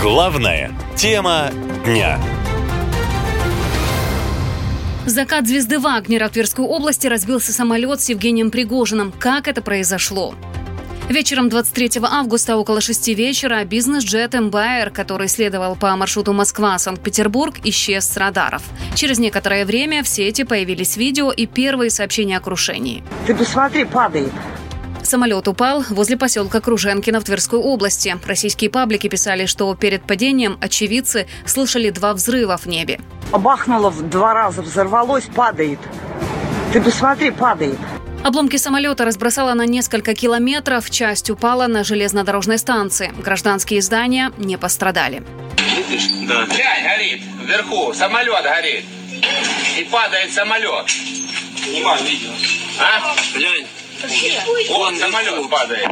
Главная тема дня. Закат звезды Вагнера в Тверской области разбился самолет с Евгением Пригожиным. Как это произошло? Вечером 23 августа около 6 вечера бизнес-джет Embraer, который следовал по маршруту Москва-Санкт-Петербург, исчез с радаров. Через некоторое время в сети появились видео и первые сообщения о крушении. Ты посмотри, падает. Самолет упал возле поселка Круженкино в Тверской области. Российские паблики писали, что перед падением очевидцы слышали два взрыва в небе. Бахнуло в два раза, взорвалось, падает. Ты посмотри, падает. Обломки самолета разбросало на несколько километров, часть упала на железнодорожной станции. Гражданские здания не пострадали. Видишь? Да. Глянь, горит. Вверху самолет горит. И падает самолет. Снимай видео. А? Глянь. Вон самолет падает.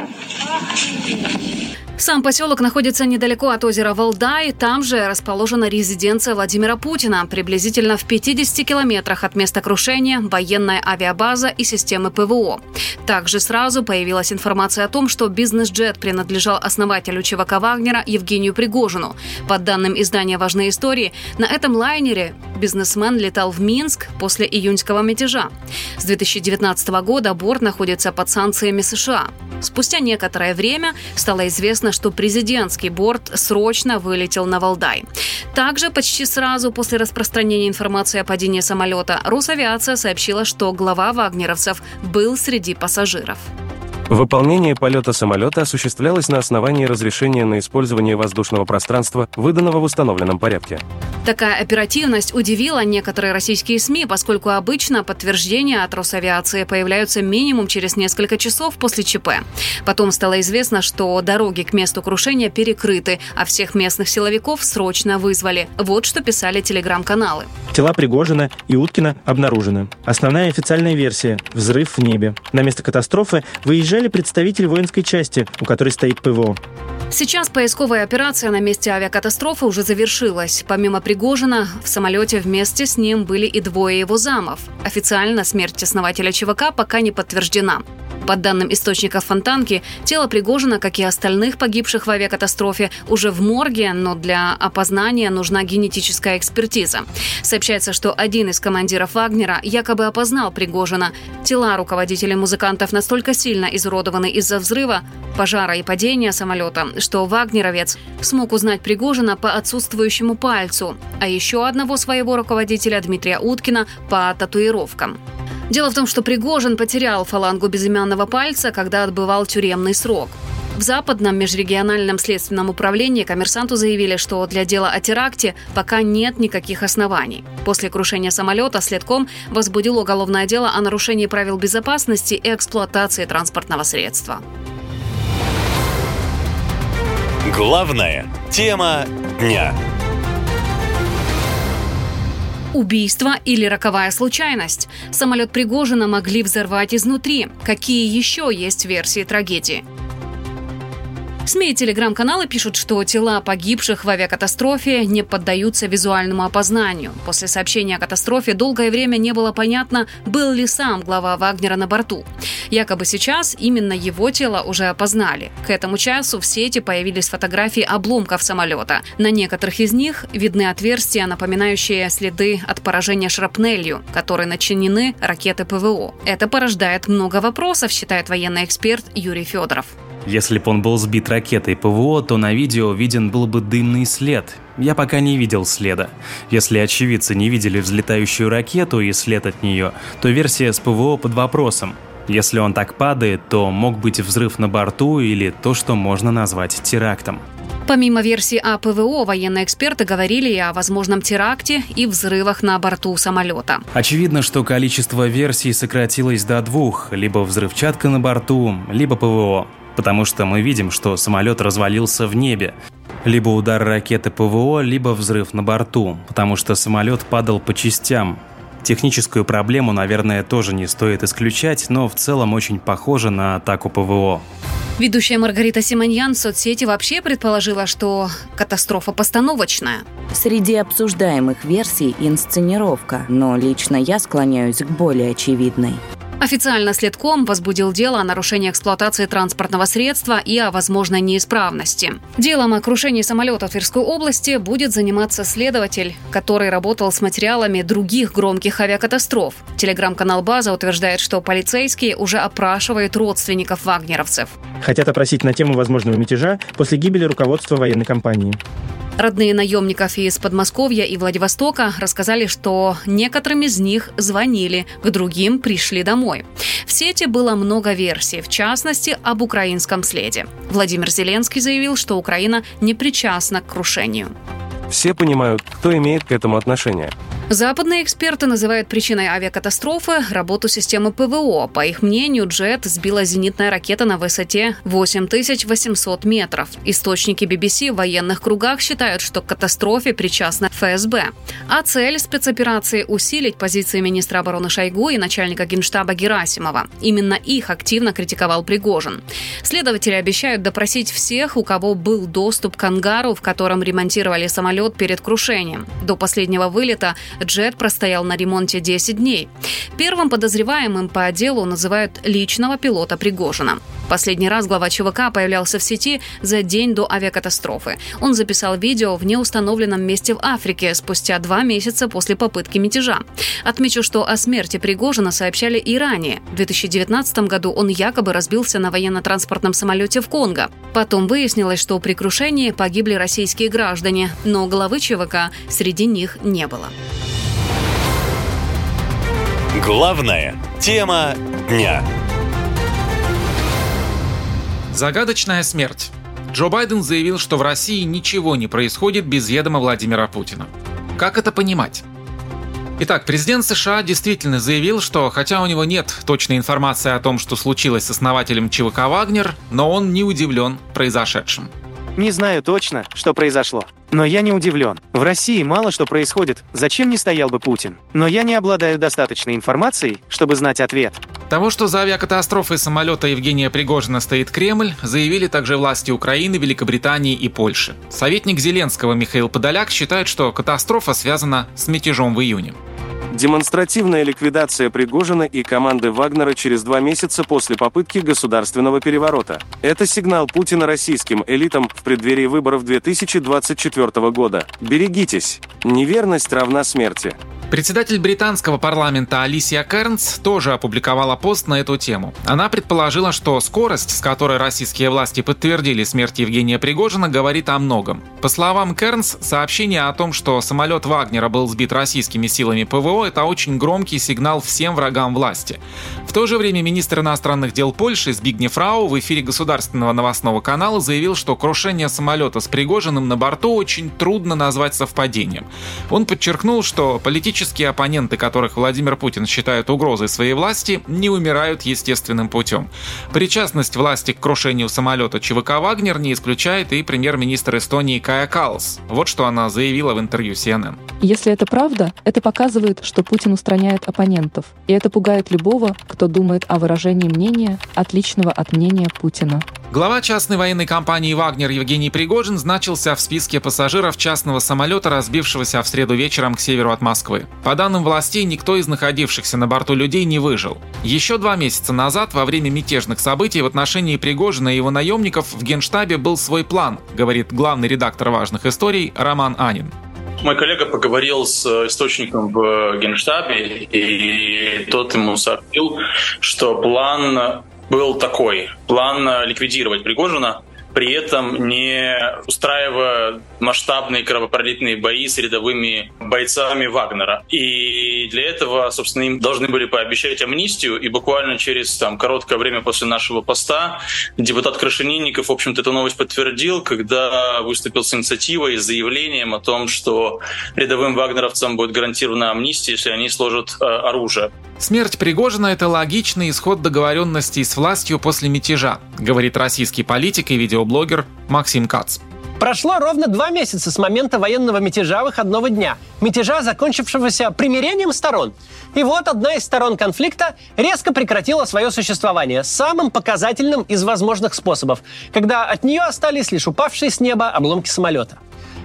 Сам поселок находится недалеко от озера Валдай. Там же расположена резиденция Владимира Путина. Приблизительно в 50 километрах от места крушения военная авиабаза и системы ПВО. Также сразу появилась информация о том, что бизнес-джет принадлежал основателю ЧВК Вагнера Евгению Пригожину. По данным издания «Важные истории», на этом лайнере бизнесмен летал в Минск после июньского мятежа. С 2019 года борт находится под санкциями США. Спустя некоторое время стало известно, что президентский борт срочно вылетел на Валдай. Также почти сразу после распространения информации о падении самолета Росавиация сообщила, что глава вагнеровцев был среди пассажиров. Выполнение полета самолета осуществлялось на основании разрешения на использование воздушного пространства, выданного в установленном порядке. Такая оперативность удивила некоторые российские СМИ, поскольку обычно подтверждения от Росавиации появляются минимум через несколько часов после ЧП. Потом стало известно, что дороги к месту крушения перекрыты, а всех местных силовиков срочно вызвали. Вот что писали телеграм-каналы. Тела Пригожина и Уткина обнаружены. Основная официальная версия – взрыв в небе. На место катастрофы выезжали представитель воинской части, у которой стоит ПВО. Сейчас поисковая операция на месте авиакатастрофы уже завершилась. Помимо Пригожина, в самолете вместе с ним были и двое его замов. Официально смерть основателя ЧВК пока не подтверждена. По данным источников Фонтанки, тело Пригожина, как и остальных погибших в авиакатастрофе, уже в морге, но для опознания нужна генетическая экспертиза. Сообщается, что один из командиров Вагнера якобы опознал Пригожина. Тела руководителей музыкантов настолько сильно изуродованы из-за взрыва, пожара и падения самолета, что вагнеровец смог узнать Пригожина по отсутствующему пальцу, а еще одного своего руководителя Дмитрия Уткина по татуировкам. Дело в том, что Пригожин потерял фалангу безымянного пальца, когда отбывал тюремный срок. В Западном межрегиональном следственном управлении коммерсанту заявили, что для дела о теракте пока нет никаких оснований. После крушения самолета следком возбудил уголовное дело о нарушении правил безопасности и эксплуатации транспортного средства. Главная тема дня. Убийство или роковая случайность? Самолет Пригожина могли взорвать изнутри. Какие еще есть версии трагедии? СМИ и телеграм-каналы пишут, что тела погибших в авиакатастрофе не поддаются визуальному опознанию. После сообщения о катастрофе долгое время не было понятно, был ли сам глава Вагнера на борту. Якобы сейчас именно его тело уже опознали. К этому часу в сети появились фотографии обломков самолета. На некоторых из них видны отверстия, напоминающие следы от поражения шрапнелью, которой начинены ракеты ПВО. Это порождает много вопросов, считает военный эксперт Юрий Федоров. Если бы он был сбит ракетой ПВО, то на видео виден был бы дымный след. Я пока не видел следа. Если очевидцы не видели взлетающую ракету и след от нее, то версия с ПВО под вопросом. Если он так падает, то мог быть взрыв на борту или то, что можно назвать терактом. Помимо версии о ПВО, военные эксперты говорили и о возможном теракте и взрывах на борту самолета. Очевидно, что количество версий сократилось до двух – либо взрывчатка на борту, либо ПВО потому что мы видим, что самолет развалился в небе. Либо удар ракеты ПВО, либо взрыв на борту, потому что самолет падал по частям. Техническую проблему, наверное, тоже не стоит исключать, но в целом очень похоже на атаку ПВО. Ведущая Маргарита Симоньян в соцсети вообще предположила, что катастрофа постановочная. Среди обсуждаемых версий инсценировка, но лично я склоняюсь к более очевидной. Официально следком возбудил дело о нарушении эксплуатации транспортного средства и о возможной неисправности. Делом о крушении самолета в Тверской области будет заниматься следователь, который работал с материалами других громких авиакатастроф. Телеграм-канал «База» утверждает, что полицейские уже опрашивают родственников вагнеровцев. Хотят опросить на тему возможного мятежа после гибели руководства военной компании. Родные наемников из Подмосковья и Владивостока рассказали, что некоторым из них звонили, к другим пришли домой. В сети было много версий, в частности, об украинском следе. Владимир Зеленский заявил, что Украина не причастна к крушению. Все понимают, кто имеет к этому отношение. Западные эксперты называют причиной авиакатастрофы работу системы ПВО. По их мнению, джет сбила зенитная ракета на высоте 8800 метров. Источники BBC в военных кругах считают, что к катастрофе причастна ФСБ. А цель спецоперации – усилить позиции министра обороны Шойгу и начальника генштаба Герасимова. Именно их активно критиковал Пригожин. Следователи обещают допросить всех, у кого был доступ к ангару, в котором ремонтировали самолет перед крушением. До последнего вылета Джет простоял на ремонте 10 дней. Первым подозреваемым по делу называют личного пилота Пригожина. Последний раз глава ЧВК появлялся в сети за день до авиакатастрофы. Он записал видео в неустановленном месте в Африке спустя два месяца после попытки мятежа. Отмечу, что о смерти Пригожина сообщали и ранее. В 2019 году он якобы разбился на военно-транспортном самолете в Конго. Потом выяснилось, что при крушении погибли российские граждане, но главы ЧВК среди них не было. Главная тема дня. Загадочная смерть. Джо Байден заявил, что в России ничего не происходит без ведома Владимира Путина. Как это понимать? Итак, президент США действительно заявил, что хотя у него нет точной информации о том, что случилось с основателем ЧВК «Вагнер», но он не удивлен произошедшим. Не знаю точно, что произошло. Но я не удивлен. В России мало что происходит, зачем не стоял бы Путин. Но я не обладаю достаточной информацией, чтобы знать ответ. Того, что за авиакатастрофой самолета Евгения Пригожина стоит Кремль, заявили также власти Украины, Великобритании и Польши. Советник Зеленского Михаил Подоляк считает, что катастрофа связана с мятежом в июне. Демонстративная ликвидация Пригожина и команды Вагнера через два месяца после попытки государственного переворота. Это сигнал Путина российским элитам в преддверии выборов 2024 года. Берегитесь. Неверность равна смерти. Председатель британского парламента Алисия Кернс тоже опубликовала пост на эту тему. Она предположила, что скорость, с которой российские власти подтвердили смерть Евгения Пригожина, говорит о многом. По словам Кернс, сообщение о том, что самолет Вагнера был сбит российскими силами ПВО, это очень громкий сигнал всем врагам власти. В то же время министр иностранных дел Польши Збигнев Фрау в эфире государственного новостного канала заявил, что крушение самолета с Пригожиным на борту очень трудно назвать совпадением. Он подчеркнул, что политические Политические оппоненты, которых Владимир Путин считает угрозой своей власти, не умирают естественным путем. Причастность власти к крушению самолета ЧВК «Вагнер» не исключает и премьер-министр Эстонии Кая Калс. Вот что она заявила в интервью CNN. Если это правда, это показывает, что Путин устраняет оппонентов. И это пугает любого, кто думает о выражении мнения, отличного от мнения Путина. Глава частной военной компании «Вагнер» Евгений Пригожин значился в списке пассажиров частного самолета, разбившегося в среду вечером к северу от Москвы. По данным властей, никто из находившихся на борту людей не выжил. Еще два месяца назад, во время мятежных событий в отношении Пригожина и его наемников в Генштабе был свой план, говорит главный редактор важных историй Роман Анин. Мой коллега поговорил с источником в Генштабе, и тот ему сообщил, что план был такой. План э, ликвидировать Пригожина, при этом не устраивая масштабные кровопролитные бои с рядовыми бойцами Вагнера. И для этого, собственно, им должны были пообещать амнистию, и буквально через там, короткое время после нашего поста депутат Крашенинников, в общем-то, эту новость подтвердил, когда выступил с инициативой, с заявлением о том, что рядовым вагнеровцам будет гарантирована амнистия, если они сложат э, оружие. Смерть Пригожина – это логичный исход договоренностей с властью после мятежа, говорит российский политик и видеоблогер Максим Кац. Прошло ровно два месяца с момента военного мятежа выходного дня. Мятежа, закончившегося примирением сторон. И вот одна из сторон конфликта резко прекратила свое существование самым показательным из возможных способов, когда от нее остались лишь упавшие с неба обломки самолета.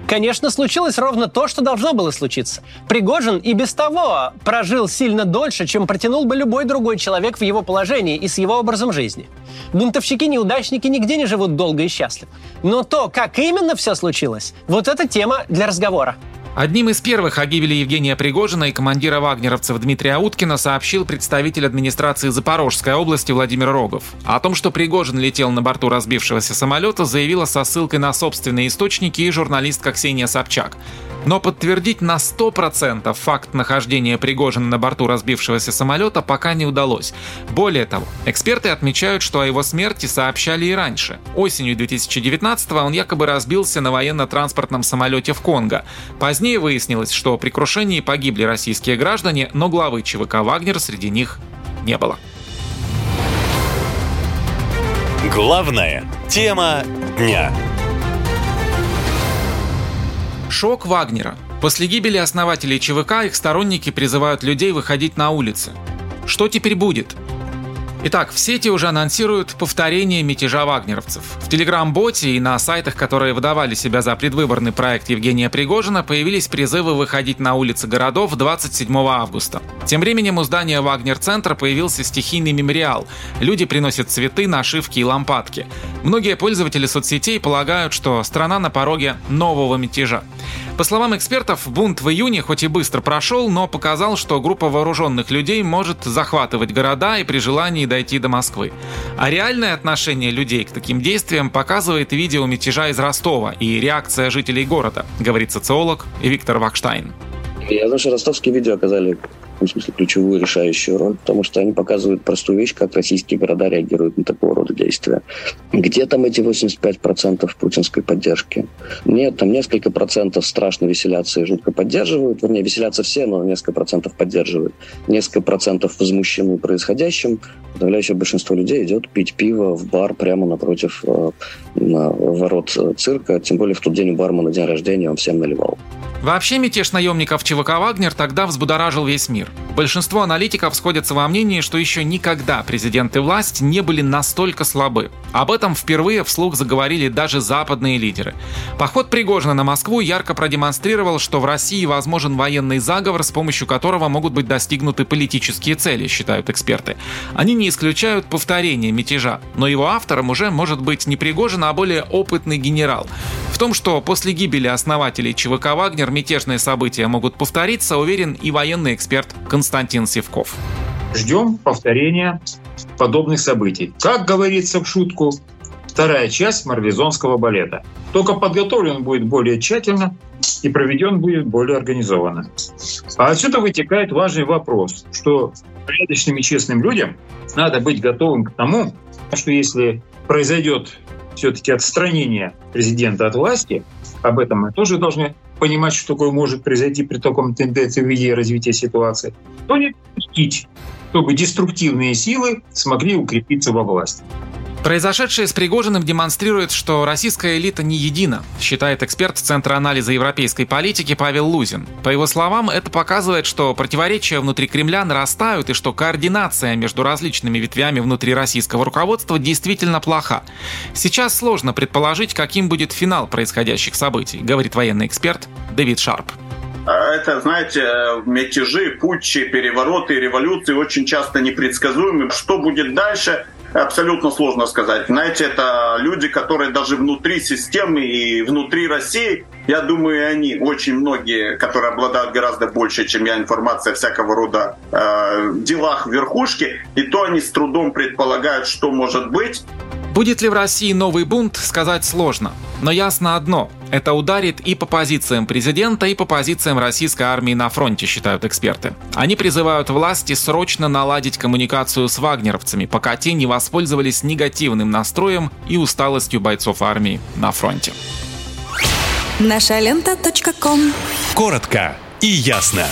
Конечно, случилось ровно то, что должно было случиться. Пригожин и без того прожил сильно дольше, чем протянул бы любой другой человек в его положении и с его образом жизни. Бунтовщики-неудачники нигде не живут долго и счастливо. Но то, как именно все случилось, вот это тема для разговора. Одним из первых о гибели Евгения Пригожина и командира вагнеровцев Дмитрия Уткина сообщил представитель администрации Запорожской области Владимир Рогов. О том, что Пригожин летел на борту разбившегося самолета, заявила со ссылкой на собственные источники и журналистка Ксения Собчак. Но подтвердить на 100% факт нахождения Пригожина на борту разбившегося самолета пока не удалось. Более того, эксперты отмечают, что о его смерти сообщали и раньше. Осенью 2019 он якобы разбился на военно-транспортном самолете в Конго. Позднее выяснилось, что при крушении погибли российские граждане, но главы ЧВК «Вагнер» среди них не было. Главная тема дня. Шок Вагнера. После гибели основателей ЧВК их сторонники призывают людей выходить на улицы. Что теперь будет? Итак, в сети уже анонсируют повторение мятежа вагнеровцев. В телеграм-боте и на сайтах, которые выдавали себя за предвыборный проект Евгения Пригожина, появились призывы выходить на улицы городов 27 августа. Тем временем у здания Вагнер-центра появился стихийный мемориал. Люди приносят цветы, нашивки и лампадки. Многие пользователи соцсетей полагают, что страна на пороге нового мятежа. По словам экспертов, бунт в июне хоть и быстро прошел, но показал, что группа вооруженных людей может захватывать города и при желании дойти до Москвы. А реальное отношение людей к таким действиям показывает видео мятежа из Ростова и реакция жителей города, говорит социолог Виктор Вахштайн. Я знаю, что ростовские видео оказали в смысле ключевую решающую роль, потому что они показывают простую вещь, как российские города реагируют на такого рода действия. Где там эти 85% путинской поддержки? Нет, там несколько процентов страшно веселятся и жутко поддерживают. Вернее, веселятся все, но несколько процентов поддерживают. Несколько процентов возмущены происходящим. Подавляющее большинство людей идет пить пиво в бар прямо напротив э, на ворот цирка. Тем более в тот день у бармена день рождения он всем наливал. Вообще мятеж наемников ЧВК «Вагнер» тогда взбудоражил весь мир. Большинство аналитиков сходятся во мнении, что еще никогда президент и власть не были настолько слабы. Об этом впервые вслух заговорили даже западные лидеры. Поход Пригожина на Москву ярко продемонстрировал, что в России возможен военный заговор, с помощью которого могут быть достигнуты политические цели, считают эксперты. Они не исключают повторение мятежа, но его автором уже может быть не Пригожин, а более опытный генерал. Том, что после гибели основателей ЧВК «Вагнер» мятежные события могут повториться, уверен и военный эксперт Константин Севков. Ждем повторения подобных событий. Как говорится в шутку, вторая часть марлезонского балета. Только подготовлен будет более тщательно и проведен будет более организованно. А отсюда вытекает важный вопрос, что порядочным и честным людям надо быть готовым к тому, что если произойдет все-таки отстранение президента от власти, об этом мы тоже должны понимать, что такое может произойти при таком тенденции в виде развития ситуации, то не допустить, чтобы деструктивные силы смогли укрепиться во власти. Произошедшее с Пригожиным демонстрирует, что российская элита не едина, считает эксперт Центра анализа европейской политики Павел Лузин. По его словам, это показывает, что противоречия внутри Кремля нарастают и что координация между различными ветвями внутри российского руководства действительно плоха. Сейчас сложно предположить, каким будет финал происходящих событий, говорит военный эксперт Дэвид Шарп. Это, знаете, мятежи, путчи, перевороты, революции очень часто непредсказуемы. Что будет дальше, Абсолютно сложно сказать. Знаете, это люди, которые даже внутри системы и внутри России, я думаю, они, очень многие, которые обладают гораздо больше, чем я, информация всякого рода э, делах верхушки, и то они с трудом предполагают, что может быть. Будет ли в России новый бунт, сказать сложно. Но ясно одно – это ударит и по позициям президента, и по позициям российской армии на фронте, считают эксперты. Они призывают власти срочно наладить коммуникацию с вагнеровцами, пока те не воспользовались негативным настроем и усталостью бойцов армии на фронте. Наша лента. Коротко и ясно.